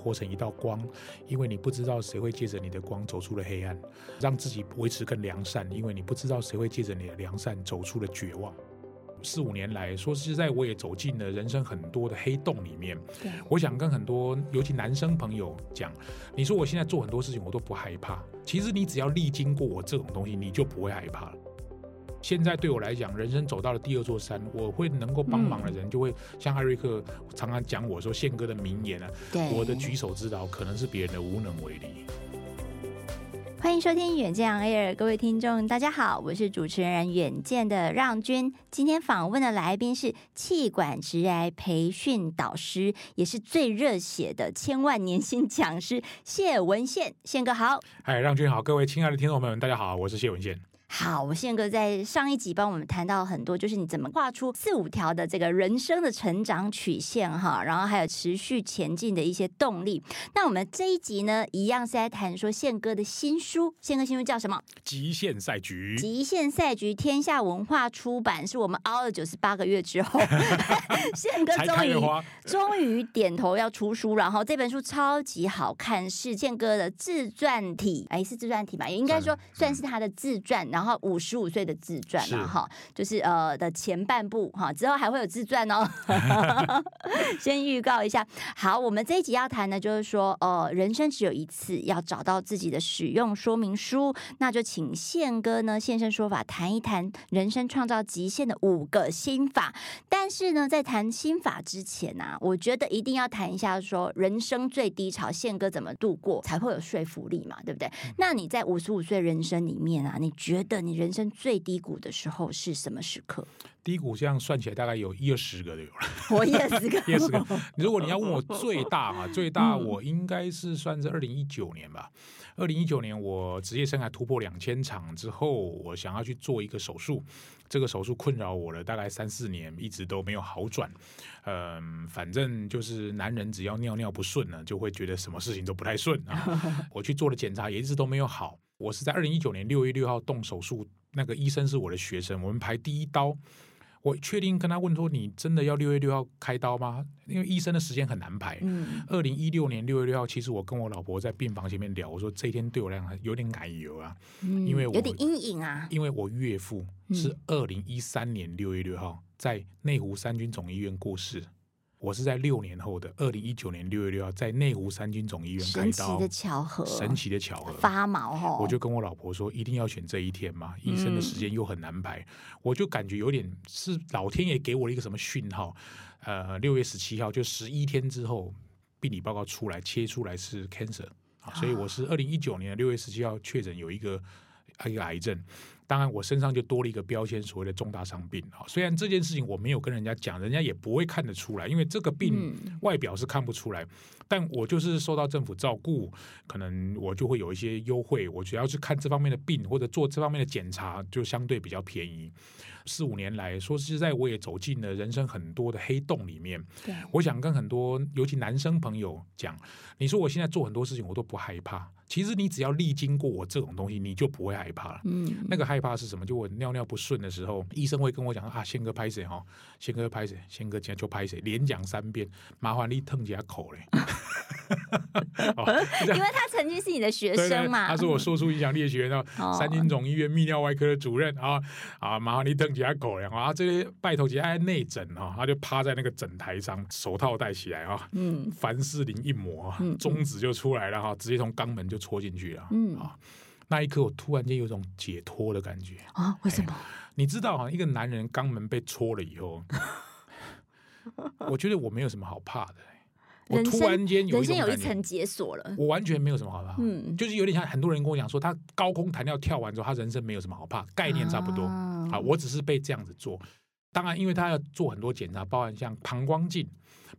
活成一道光，因为你不知道谁会借着你的光走出了黑暗；让自己维持更良善，因为你不知道谁会借着你的良善走出了绝望。四五年来说实在，我也走进了人生很多的黑洞里面。我想跟很多，尤其男生朋友讲，你说我现在做很多事情，我都不害怕。其实你只要历经过我这种东西，你就不会害怕了。现在对我来讲，人生走到了第二座山，我会能够帮忙的人，就会像艾瑞克常常讲我说宪哥的名言啊，我的举手之劳可能是别人的无能为力。欢迎收听远见 Air，各位听众大家好，我是主持人远见的让君。今天访问的来宾是气管直癌培训导师，也是最热血的千万年薪讲师谢文宪，宪哥好。嗨，让君好，各位亲爱的听众朋友们，大家好，我是谢文宪。好，我宪哥在上一集帮我们谈到很多，就是你怎么画出四五条的这个人生的成长曲线哈，然后还有持续前进的一些动力。那我们这一集呢，一样是在谈说宪哥的新书，宪哥新书叫什么？极限赛局。极限赛局，天下文化出版，是我们熬了九十八个月之后，宪哥终于终于点头要出书，然后这本书超级好看，是宪哥的自传体，哎，是自传体吧？也应该说算是他的自传，然后。然后五十五岁的自传嘛哈，就是呃的前半部哈，之后还会有自传哦。先预告一下，好，我们这一集要谈的，就是说，呃，人生只有一次，要找到自己的使用说明书，那就请宪哥呢现身说法，谈一谈人生创造极限的五个心法。但是呢，在谈心法之前呢、啊，我觉得一定要谈一下，说人生最低潮，宪哥怎么度过才会有说服力嘛，对不对？嗯、那你在五十五岁人生里面啊，你觉得？的你人生最低谷的时候是什么时刻？低谷这样算起来大概有一二十个都有了。我一二十个，一二十个。如果你要问我最大啊，最大我应该是算是二零一九年吧。二零一九年我职业生涯突破两千场之后，我想要去做一个手术。这个手术困扰我了大概三四年，一直都没有好转。嗯，反正就是男人只要尿尿不顺呢，就会觉得什么事情都不太顺啊。我去做了检查，也一直都没有好。我是在二零一九年六月六号动手术，那个医生是我的学生，我们排第一刀。我确定跟他问说：“你真的要六月六号开刀吗？”因为医生的时间很难排。二零一六年六月六号，其实我跟我老婆在病房前面聊，我说这一天对我来讲有点奶油啊，嗯、因为我有点阴影啊。因为我岳父是二零一三年六月六号在内湖三军总医院过世。我是在六年后的二零一九年六月六号在内湖三军总医院开刀，神奇的巧合，神奇的巧合，发毛哦！我就跟我老婆说，一定要选这一天嘛，医生的时间又很难排，嗯、我就感觉有点是老天爷给我了一个什么讯号。呃，六月十七号就十一天之后，病理报告出来，切出来是 cancer 啊，所以我是二零一九年六月十七号确诊有一个一个癌症。当然，我身上就多了一个标签，所谓的重大伤病啊。虽然这件事情我没有跟人家讲，人家也不会看得出来，因为这个病外表是看不出来。但我就是受到政府照顾，可能我就会有一些优惠。我只要去看这方面的病或者做这方面的检查，就相对比较便宜。四五年来说实在，我也走进了人生很多的黑洞里面。我想跟很多尤其男生朋友讲，你说我现在做很多事情我都不害怕。其实你只要历经过我这种东西，你就不会害怕了。嗯，那个害怕是什么？就我尿尿不顺的时候，医生会跟我讲啊，先哥拍谁哈？宪哥拍谁？先哥今天就拍谁？连讲三遍，麻烦你吞几下口嘞。哦、因为他曾经是你的学生嘛，对对，他是我说出影响力的学员哦，三军总医院泌尿外科的主任啊啊，麻烦你等几下口粮啊，这些拜托姐爱内诊啊，他就趴在那个诊台上，手套戴起来啊，嗯，凡士林一抹，中指就出来了哈，直接从肛门就。戳进去了，嗯啊，那一刻我突然间有种解脱的感觉啊！为什么？你知道啊，一个男人肛门被戳了以后，我觉得我没有什么好怕的。我突然间有一种感觉，人生有一层解锁了，我完全没有什么好怕。嗯，就是有点像很多人跟我讲说，他高空弹跳跳完之后，他人生没有什么好怕，概念差不多啊。我只是被这样子做，当然，因为他要做很多检查，包含像膀胱镜。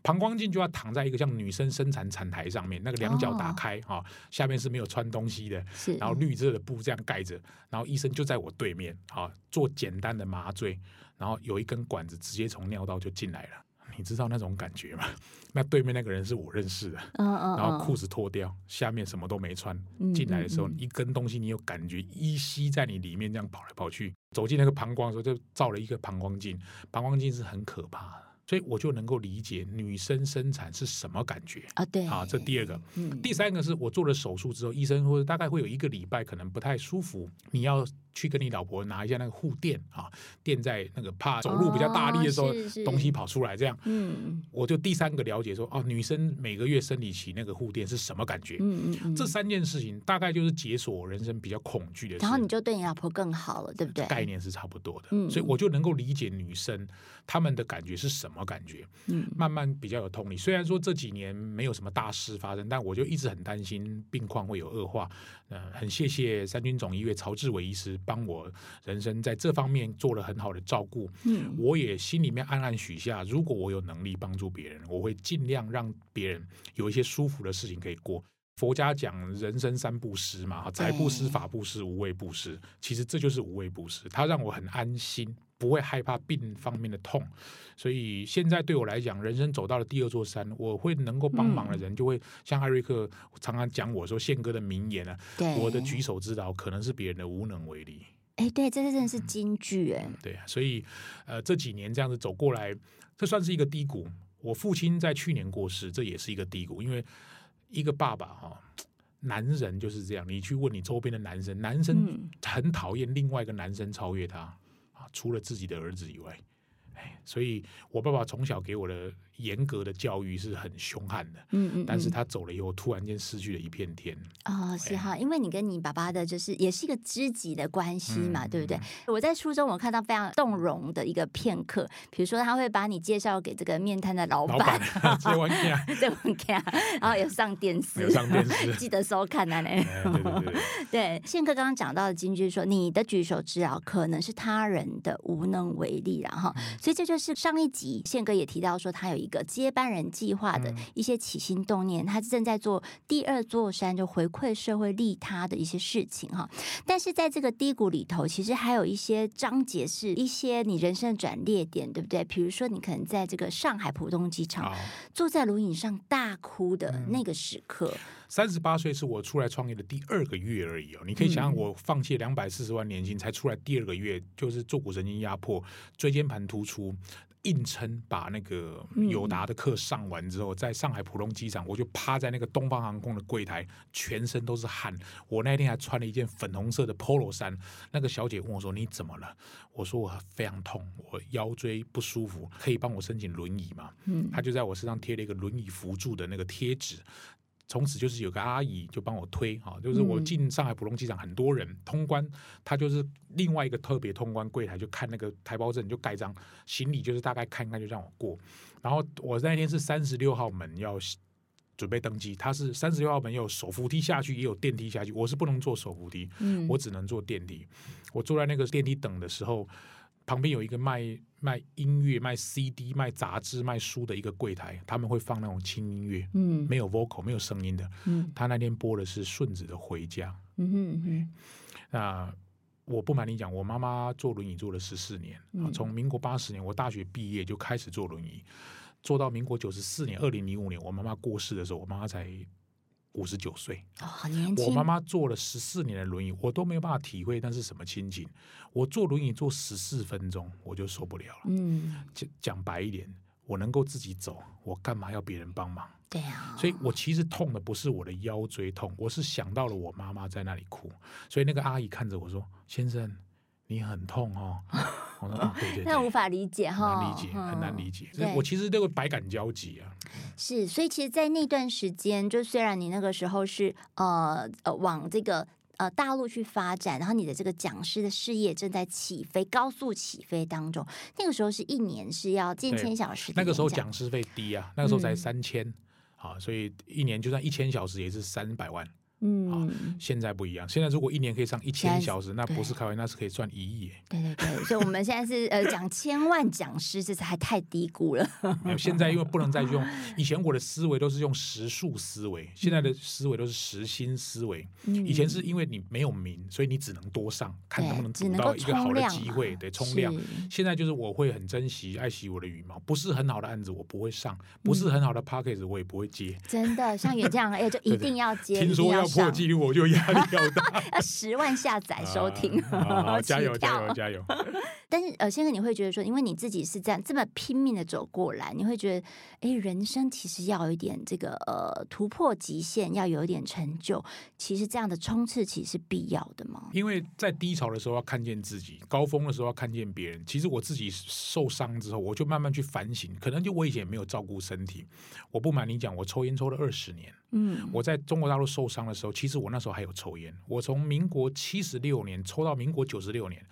膀胱镜就要躺在一个像女生生产产台上面，那个两脚打开啊、哦，下面是没有穿东西的，是然后绿色的布这样盖着，然后医生就在我对面啊、哦，做简单的麻醉，然后有一根管子直接从尿道就进来了。你知道那种感觉吗？那对面那个人是我认识的，嗯嗯，然后裤子脱掉，下面什么都没穿，进来的时候一根东西你有感觉依稀在你里面这样跑来跑去，走进那个膀胱的时候就照了一个膀胱镜，膀胱镜是很可怕的，所以我就能够理解女生生产是什么感觉。啊，对。啊，这第二个，第三个是我做了手术之后，医生说大概会有一个礼拜可能不太舒服，你要。去跟你老婆拿一下那个护垫啊，垫在那个怕走路比较大力的时候，哦、东西跑出来这样。嗯，我就第三个了解说，哦，女生每个月生理期那个护垫是什么感觉？嗯嗯嗯，这三件事情大概就是解锁我人生比较恐惧的事。然后你就对你老婆更好了，对不对？概念是差不多的，嗯，所以我就能够理解女生她们的感觉是什么感觉。嗯，慢慢比较有同理。虽然说这几年没有什么大事发生，但我就一直很担心病况会有恶化。呃，很谢谢三军总医院曹志伟医师帮我人生在这方面做了很好的照顾。嗯，我也心里面暗暗许下，如果我有能力帮助别人，我会尽量让别人有一些舒服的事情可以过。佛家讲人生三布施嘛，财布施、法布施、无畏布施，其实这就是无畏布施，它让我很安心。不会害怕病方面的痛，所以现在对我来讲，人生走到了第二座山，我会能够帮忙的人，就会像艾瑞克常常讲我说宪哥的名言啊，我的举手之劳可能是别人的无能为力。哎，对，这真的是金句哎、嗯。对，所以呃这几年这样子走过来，这算是一个低谷。我父亲在去年过世，这也是一个低谷，因为一个爸爸哈，男人就是这样，你去问你周边的男生，男生很讨厌另外一个男生超越他啊。除了自己的儿子以外，哎，所以我爸爸从小给我的严格的教育是很凶悍的，嗯嗯，但是他走了以后，突然间失去了一片天。哦，是哈，因为你跟你爸爸的就是也是一个知己的关系嘛，对不对？我在书中我看到非常动容的一个片刻，比如说他会把你介绍给这个面摊的老板，这玩意啊，这玩意啊，然后有上电视，有上电视，记得收看啊，嘞。对，宪哥刚刚讲到的金句说，你的举手之劳可能是他人的无能为力，然后，所以这就是上一集宪哥也提到说，他有一个接班人计划的一些起心动念，他正在做第二座山，就回馈社会利他的一些事情哈。但是在这个低谷里头，其实还有一些章节是一些你人生的转捩点，对不对？比如说，你可能在这个上海浦东机场坐在轮椅上大哭的那个时刻。三十八岁是我出来创业的第二个月而已哦。你可以想想，我放弃两百四十万年薪才出来第二个月，就是坐骨神经压迫、椎间盘突出。硬撑把那个友达的课上完之后，在上海浦东机场，我就趴在那个东方航空的柜台，全身都是汗。我那天还穿了一件粉红色的 Polo 衫。那个小姐问我说：“你怎么了？”我说：“我非常痛，我腰椎不舒服，可以帮我申请轮椅吗？”嗯，她就在我身上贴了一个轮椅扶助的那个贴纸。从此就是有个阿姨就帮我推哈，就是我进上海浦东机场很多人通关，他就是另外一个特别通关柜台，就看那个台胞证就盖章，行李就是大概看看就让我过。然后我那天是三十六号门要准备登机，他是三十六号门有手扶梯下去，也有电梯下去，我是不能坐手扶梯，我只能坐电梯。我坐在那个电梯等的时候。旁边有一个卖卖音乐、卖 CD、卖杂志、卖书的一个柜台，他们会放那种轻音乐，嗯，没有 vocal、没有声音的，嗯，他那天播的是顺子的《回家》，嗯哼哼，那我不瞒你讲，我妈妈坐轮椅坐了十四年，嗯，从民国八十年我大学毕业就开始坐轮椅，坐到民国九十四年二零零五年我妈妈过世的时候，我妈妈才。五十九岁，哦，很年轻。我妈妈坐了十四年的轮椅，我都没有办法体会那是什么心情。我坐轮椅坐十四分钟，我就受不了了。嗯，讲讲白一点，我能够自己走，我干嘛要别人帮忙？对啊。所以我其实痛的不是我的腰椎痛，我是想到了我妈妈在那里哭。所以那个阿姨看着我说：“先生。”你很痛哦，我说啊，对对对，那无法理解哈，很难理解，很难理解。我其实都会百感交集啊。是，所以其实，在那段时间，就虽然你那个时候是呃呃往这个呃大陆去发展，然后你的这个讲师的事业正在起飞，高速起飞当中，那个时候是一年是要近千小时，那个时候讲师费低啊，那个时候才三千啊，所以一年就算一千小时也是三百万。嗯、哦，现在不一样。现在如果一年可以上一千小时，那不是开玩笑，那是可以赚一亿。对对对，所以我们现在是呃讲千万讲师，这是还太低估了。没有，现在因为不能再用 以前我的思维都是用时数思维，现在的思维都是时薪思维。嗯、以前是因为你没有名，所以你只能多上，看能不能得到一个好的机会，得，冲量。现在就是我会很珍惜、爱惜我的羽毛，不是很好的案子我不会上，不是很好的 package 我也不会接。嗯、真的，像你这样，哎，就 一定要接。听说要破纪录，我就压力要大。要十万下载收听，加油加油加油！但是呃，先生你会觉得说，因为你自己是这样这么拼命的走过来，你会觉得，哎，人生其实要有一点这个呃突破极限，要有一点成就，其实这样的冲刺其实是必要的吗？因为在低潮的时候要看见自己，高峰的时候要看见别人。其实我自己受伤之后，我就慢慢去反省，可能就我以前也没有照顾身体。我不瞒你讲，我抽烟抽了二十年。嗯，我在中国大陆受伤的时候，其实我那时候还有抽烟。我从民国七十六年抽到民国九十六年。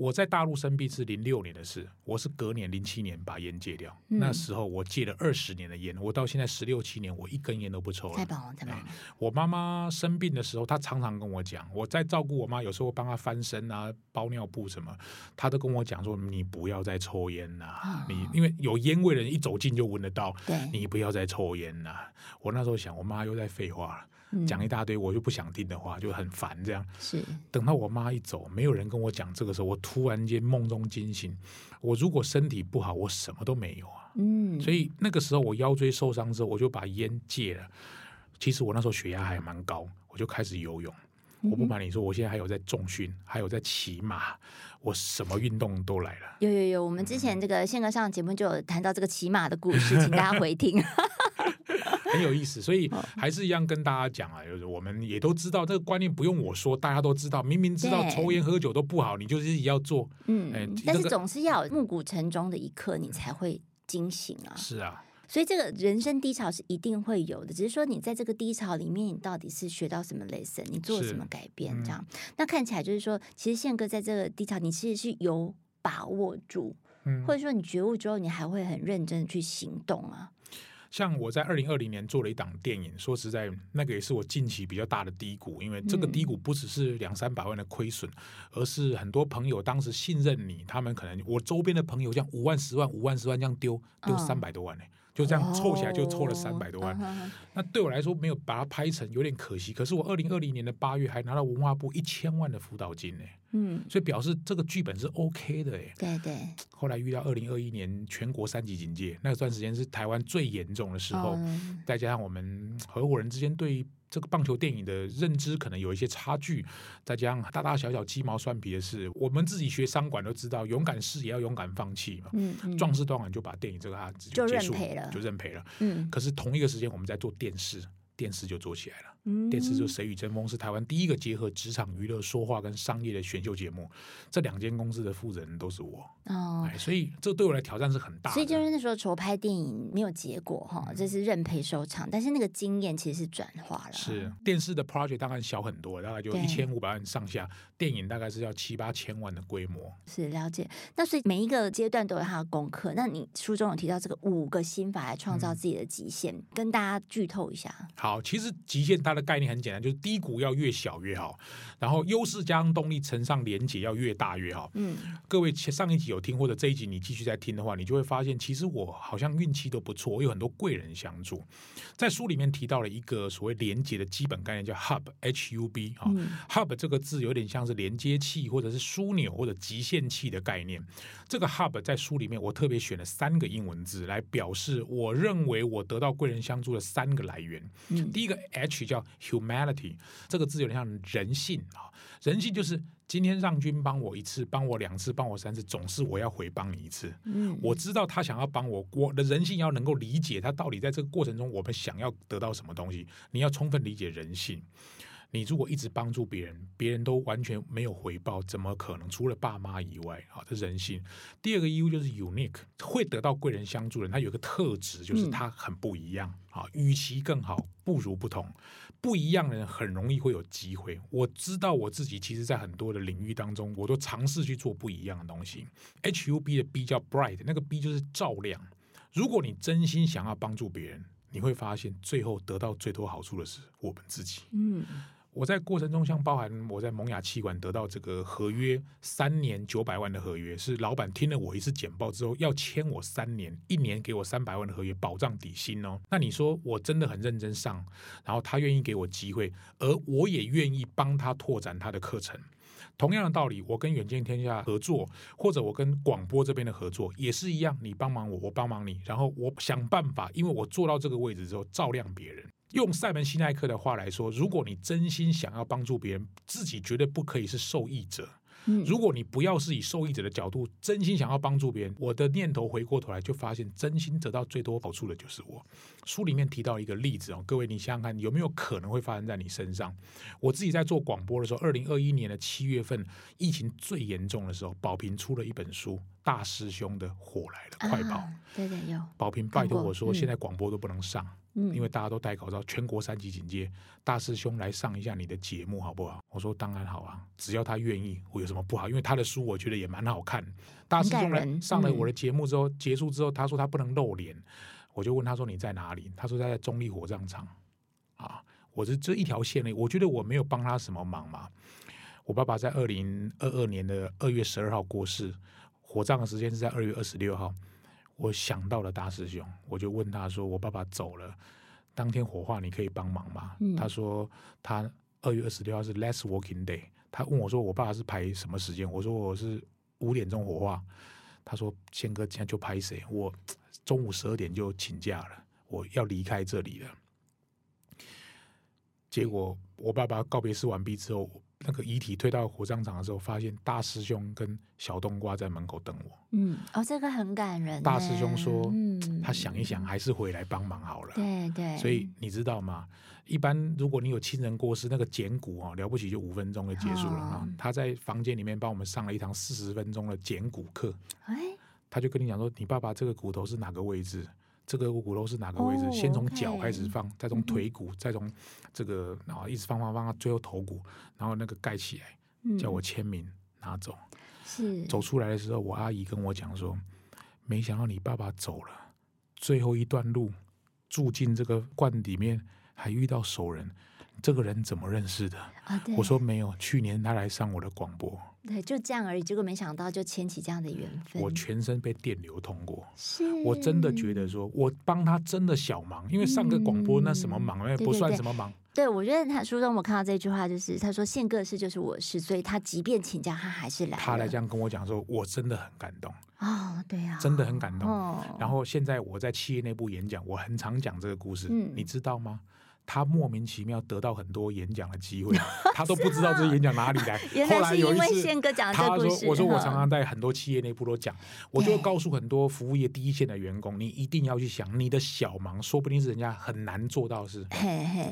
我在大陆生病是零六年的事，我是隔年零七年把烟戒掉。嗯、那时候我戒了二十年的烟，我到现在十六七年，我一根烟都不抽了。太棒了，太棒了！我妈妈生病的时候，她常常跟我讲，我在照顾我妈，有时候帮她翻身啊、包尿布什么，她都跟我讲说：“你不要再抽烟了、啊，哦、你因为有烟味的人一走近就闻得到，你不要再抽烟了、啊。”我那时候想，我妈又在废话了。讲一大堆我就不想听的话，就很烦。这样是等到我妈一走，没有人跟我讲这个时候，我突然间梦中惊醒。我如果身体不好，我什么都没有啊。嗯，所以那个时候我腰椎受伤之后，我就把烟戒了。其实我那时候血压还蛮高，我就开始游泳。我不瞒你说，我现在还有在重训，还有在骑马，我什么运动都来了。有有有，我们之前这个宪哥上的节目就有谈到这个骑马的故事，请大家回听。很有意思，所以还是一样跟大家讲啊，就是我们也都知道这个观念，不用我说，大家都知道。明明知道抽烟喝酒都不好，你就是要做。嗯，欸、但是总是要有暮鼓晨钟的一刻，你才会惊醒啊。是啊，所以这个人生低潮是一定会有的，只是说你在这个低潮里面，你到底是学到什么 lesson，你做了什么改变？这样，嗯、那看起来就是说，其实宪哥在这个低潮，你其实是有把握住，嗯、或者说你觉悟之后，你还会很认真的去行动啊。像我在二零二零年做了一档电影，说实在，那个也是我近期比较大的低谷，因为这个低谷不只是两三百万的亏损，而是很多朋友当时信任你，他们可能我周边的朋友这样五万、十万、五万、十万这样丢，丢三百多万呢、欸。就这样凑起来就凑了三百多万，哦、那对我来说没有把它拍成有点可惜。可是我二零二零年的八月还拿到文化部一千万的辅导金呢，嗯，所以表示这个剧本是 OK 的哎。对对。后来遇到二零二一年全国三级警戒，那段时间是台湾最严重的时候，嗯、再加上我们合伙人之间对。这个棒球电影的认知可能有一些差距，再加上大大小小鸡毛蒜皮的事，我们自己学商管都知道，勇敢试也要勇敢放弃嘛。嗯嗯，壮士断腕就把电影这个案子就结束了，就认赔了。嗯，可是同一个时间我们在做电视。电视就做起来了，电视就《谁与争锋》是台湾第一个结合职场娱乐、说话跟商业的选秀节目。这两间公司的负责人都是我哦，所以这对我来挑战是很大的。所以就是那时候筹拍电影没有结果哈，这是认赔收场。但是那个经验其实是转化了。是电视的 project 大概小很多，大概就一千五百万上下。电影大概是要七八千万的规模。是了解。那所以每一个阶段都有它的功课。那你书中有提到这个五个心法来创造自己的极限，跟大家剧透一下。好。好，其实极限它的概念很简单，就是低谷要越小越好，然后优势加上动力乘上连接要越大越好。嗯，各位上一集有听或者这一集你继续在听的话，你就会发现，其实我好像运气都不错，我有很多贵人相助。在书里面提到了一个所谓连接的基本概念，叫 hub，h u b 啊、嗯、，hub 这个字有点像是连接器或者是枢纽或者极限器的概念。这个 hub 在书里面我特别选了三个英文字来表示，我认为我得到贵人相助的三个来源。第一个 H 叫 humanity，这个字有点像人性啊，人性就是今天让君帮我一次，帮我两次，帮我三次，总是我要回帮你一次。嗯，我知道他想要帮我，我的人性要能够理解他到底在这个过程中我们想要得到什么东西，你要充分理解人性。你如果一直帮助别人，别人都完全没有回报，怎么可能？除了爸妈以外，啊，这人性。第二个义务就是 unique，会得到贵人相助的人，他有个特质，就是他很不一样。啊，与其更好，不如不同。不一样的人很容易会有机会。我知道我自己，其实在很多的领域当中，我都尝试去做不一样的东西。H U B 的 B 叫 bright，那个 B 就是照亮。如果你真心想要帮助别人。你会发现最后得到最多好处的是我们自己。嗯。我在过程中，像包含我在萌芽气管得到这个合约三年九百万的合约，是老板听了我一次简报之后要签我三年，一年给我三百万的合约保障底薪哦。那你说我真的很认真上，然后他愿意给我机会，而我也愿意帮他拓展他的课程。同样的道理，我跟远见天下合作，或者我跟广播这边的合作也是一样，你帮忙我，我帮忙你，然后我想办法，因为我做到这个位置之后，照亮别人。用塞门西奈克的话来说，如果你真心想要帮助别人，自己绝对不可以是受益者。如果你不要是以受益者的角度，真心想要帮助别人，我的念头回过头来就发现，真心得到最多好处的就是我。书里面提到一个例子哦，各位你想想看，有没有可能会发生在你身上？我自己在做广播的时候，二零二一年的七月份，疫情最严重的时候，宝平出了一本书《大师兄的火来了》快跑。对对有。宝平拜托我说，现在广播都不能上。因为大家都戴口罩，全国三级警戒。大师兄来上一下你的节目好不好？我说当然好啊，只要他愿意，我有什么不好？因为他的书我觉得也蛮好看。大师兄来上了我的节目之后，嗯、结束之后，他说他不能露脸，我就问他说你在哪里？他说他在中立火葬场。啊，我是这一条线内，我觉得我没有帮他什么忙嘛。我爸爸在二零二二年的二月十二号过世，火葬的时间是在二月二十六号。我想到了大师兄，我就问他说：“我爸爸走了，当天火化，你可以帮忙吗？”嗯、他说：“他二月二十六号是 last working day。”他问我说：“我爸爸是排什么时间？”我说：“我是五点钟火化。”他说：“宪哥，现在就拍谁？我 中午十二点就请假了，我要离开这里了。”结果我爸爸告别式完毕之后。那个遗体推到火葬场的时候，发现大师兄跟小冬瓜在门口等我。嗯，哦，这个很感人。大师兄说，嗯，他想一想，还是回来帮忙好了。对对。所以你知道吗？一般如果你有亲人过世，那个捡骨啊，了不起就五分钟就结束了啊。哦、他在房间里面帮我们上了一堂四十分钟的捡骨课。哎。他就跟你讲说，你爸爸这个骨头是哪个位置？这个骨头是哪个位置？Oh, 先从脚开始放，再从腿骨，再从这个然后一直放放放到最后头骨，然后那个盖起来，叫我签名拿走。是走出来的时候，我阿姨跟我讲说，没想到你爸爸走了，最后一段路住进这个罐里面，还遇到熟人。这个人怎么认识的？啊、我说没有，去年他来上我的广播。对，就这样而已。结果没想到就牵起这样的缘分。我全身被电流通过，是我真的觉得说，我帮他真的小忙，因为上个广播那什么忙，那、嗯、不算什么忙。对，对，对，对，我觉得他书中我看到这句话，就是他说宪哥的事就是我的事，所以他即便请假，他还是来。他来这样跟我讲说，我真的很感动哦，对啊，真的很感动。哦、然后现在我在企业内部演讲，我很常讲这个故事，嗯、你知道吗？他莫名其妙得到很多演讲的机会，他都不知道这演讲哪里 来。后来有一次，他说：“我说我常常在很多企业内部都讲，我就会告诉很多服务业第一线的员工，你一定要去想，你的小忙说不定是人家很难做到的事，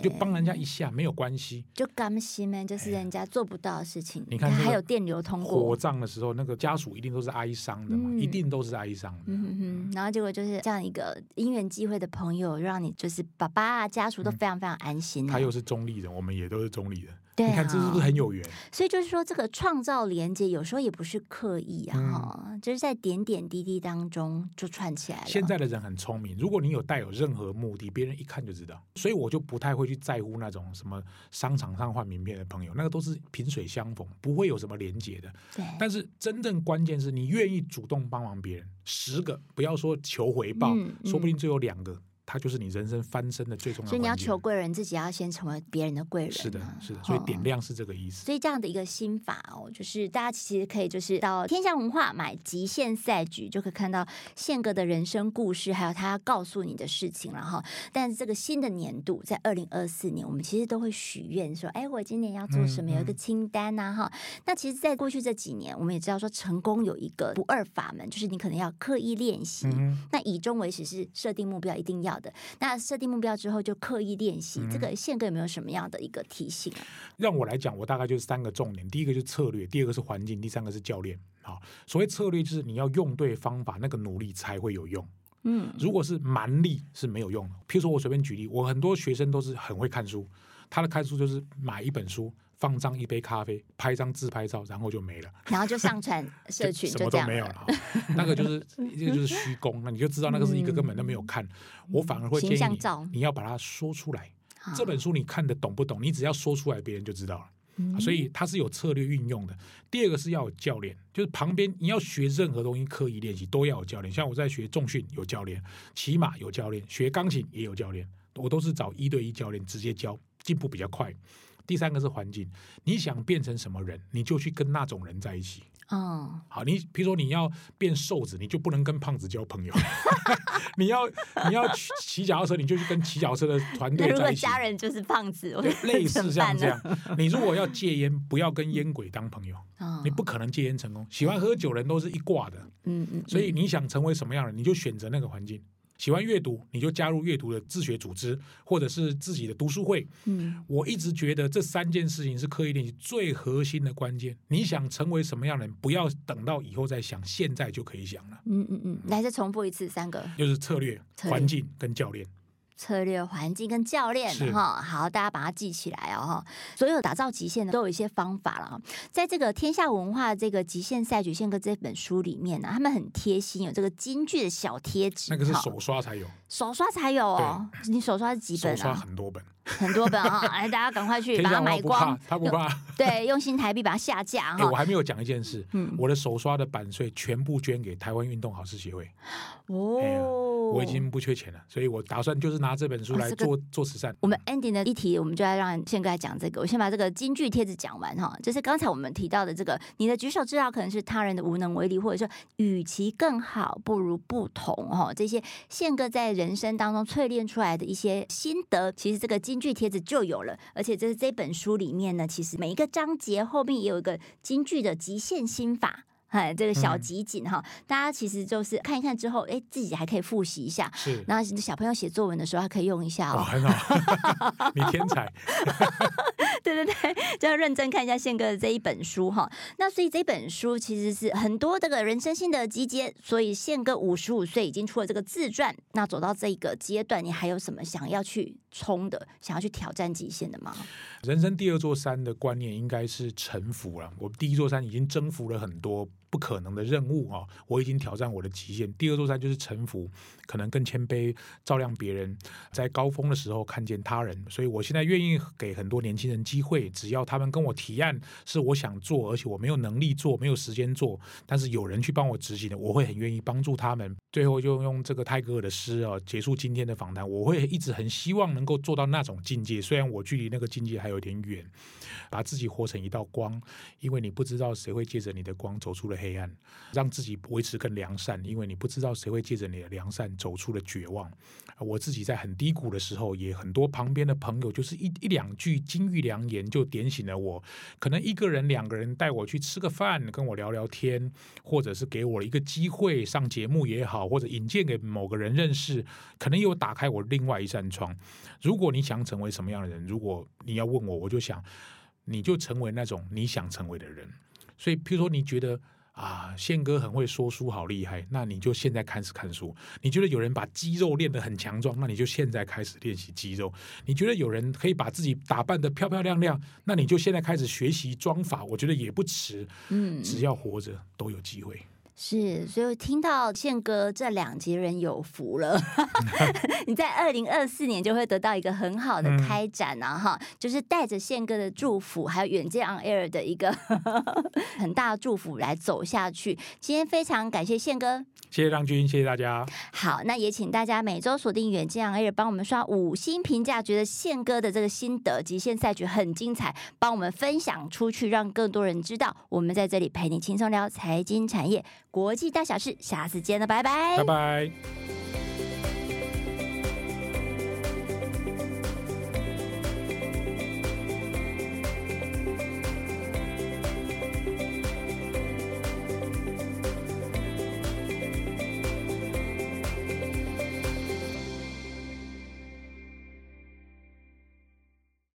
就帮人家一下没有关系。就甘心呢，就是人家做不到的事情。你看还有电流通过，火葬的时候，那个家属一定都是哀伤的嘛，一定都是哀伤的。嗯，然后结果就是这样一个因缘机会的朋友，让你就是爸爸啊家属都非常非常。安心、啊，他又是中立人，我们也都是中立人。对、啊，你看这是不是很有缘？所以就是说，这个创造连接有时候也不是刻意啊，哈、嗯，就是在点点滴滴当中就串起来了。现在的人很聪明，如果你有带有任何目的，别人一看就知道。所以我就不太会去在乎那种什么商场上换名片的朋友，那个都是萍水相逢，不会有什么连接的。对。但是真正关键是你愿意主动帮忙别人，十个不要说求回报，嗯嗯、说不定最后两个。他就是你人生翻身的最重要。所以你要求贵人，自己要先成为别人的贵人。是的，是的。所以点亮是这个意思。所以这样的一个心法哦，就是大家其实可以就是到天下文化买《极限赛局》，就可以看到宪哥的人生故事，还有他要告诉你的事情了哈。但是这个新的年度在二零二四年，我们其实都会许愿说，哎，我今年要做什么？有一个清单呐哈。那其实，在过去这几年，我们也知道说，成功有一个不二法门，就是你可能要刻意练习。那以终为始是设定目标一定要的。那设定目标之后就刻意练习，嗯、这个宪哥有没有什么样的一个提醒啊？让我来讲，我大概就是三个重点：第一个就是策略，第二个是环境，第三个是教练。好，所谓策略就是你要用对方法，那个努力才会有用。嗯，如果是蛮力是没有用的。譬如说我随便举例，我很多学生都是很会看书，他的看书就是买一本书放上一杯咖啡，拍张自拍照，然后就没了，然后就上传 社群，什么都没有了。那个就是，这个就是虚功，那你就知道那个是一个根本都没有看。嗯、我反而会建议你，你要把它说出来。这本书你看得懂不懂？你只要说出来，别人就知道了。嗯、所以它是有策略运用的。第二个是要有教练，就是旁边你要学任何东西，刻意练习都要有教练。像我在学重训有教练，骑马有教练，学钢琴也有教练，我都是找一对一教练直接教，进步比较快。第三个是环境，你想变成什么人，你就去跟那种人在一起。嗯，好，你比如说你要变瘦子，你就不能跟胖子交朋友。你要你要骑脚踏车，你就去跟骑脚踏车的团队在一起。如果家人就是胖子，类似像这样。你如果要戒烟，不要跟烟鬼当朋友。嗯，你不可能戒烟成功。喜欢喝酒的人都是一挂的。嗯嗯。所以你想成为什么样的人，你就选择那个环境。喜欢阅读，你就加入阅读的自学组织，或者是自己的读书会。嗯，我一直觉得这三件事情是刻意练习最核心的关键。你想成为什么样的人，不要等到以后再想，现在就可以想了。嗯嗯嗯，来再重复一次，三个就是策略、环境跟教练。策略、环境跟教练哈，好，大家把它记起来哦哈。所有打造极限的都有一些方法了。在这个天下文化这个极限赛局限哥这本书里面呢，他们很贴心，有这个京剧的小贴纸，那个是手刷才有，手刷才有哦。你手刷是几本啊？手刷很多本。很多本哈，来 大家赶快去把它买光。他不怕，对，用新台币把它下架哈。我还没有讲一件事，嗯，我的手刷的版税全部捐给台湾运动好事协会。哦，我已经不缺钱了，所以我打算就是拿这本书来做做慈善。我们 ending 的一题，我们就要让宪哥来讲这个。我先把这个金句贴子讲完哈，就是刚才我们提到的这个，你的举手之劳可能是他人的无能为力，或者说与其更好不如不同哈。这些宪哥在人生当中淬炼出来的一些心得，其实这个金。金句贴子就有了，而且这是这本书里面呢，其实每一个章节后面也有一个京剧的极限心法。哎，这个小集锦哈，嗯、大家其实就是看一看之后，哎，自己还可以复习一下。是，然后小朋友写作文的时候还可以用一下哦。哦很好，你天才。对对对，就要认真看一下宪哥的这一本书哈。那所以这本书其实是很多这个人生性的集结。所以宪哥五十五岁已经出了这个自传，那走到这个阶段，你还有什么想要去冲的，想要去挑战极限的吗？人生第二座山的观念应该是臣服了。我第一座山已经征服了很多。不可能的任务啊！我已经挑战我的极限。第二座山就是臣服，可能更谦卑，照亮别人，在高峰的时候看见他人。所以我现在愿意给很多年轻人机会，只要他们跟我提案是我想做，而且我没有能力做，没有时间做，但是有人去帮我执行的，我会很愿意帮助他们。最后就用这个泰戈尔的诗啊，结束今天的访谈。我会一直很希望能够做到那种境界，虽然我距离那个境界还有点远，把自己活成一道光，因为你不知道谁会借着你的光走出了黑暗，让自己维持更良善，因为你不知道谁会借着你的良善走出了绝望。我自己在很低谷的时候，也很多旁边的朋友就是一一两句金玉良言就点醒了我。可能一个人、两个人带我去吃个饭，跟我聊聊天，或者是给我一个机会上节目也好，或者引荐给某个人认识，可能又打开我另外一扇窗。如果你想成为什么样的人，如果你要问我，我就想，你就成为那种你想成为的人。所以，譬如说，你觉得啊，宪哥很会说书，好厉害，那你就现在开始看书。你觉得有人把肌肉练得很强壮，那你就现在开始练习肌肉。你觉得有人可以把自己打扮得漂漂亮亮，那你就现在开始学习妆法。我觉得也不迟，嗯，只要活着都有机会。是，所以听到宪哥这两集人有福了，你在二零二四年就会得到一个很好的开展啊！哈、嗯，就是带着宪哥的祝福，还有远见 on air 的一个 很大的祝福来走下去。今天非常感谢宪哥，谢谢张军，谢谢大家。好，那也请大家每周锁定远见 on air，帮我们刷五星评价，觉得宪哥的这个心得极限赛局很精彩，帮我们分享出去，让更多人知道。我们在这里陪你轻松聊财经产业。国际大小事，下次见了，拜拜，拜拜。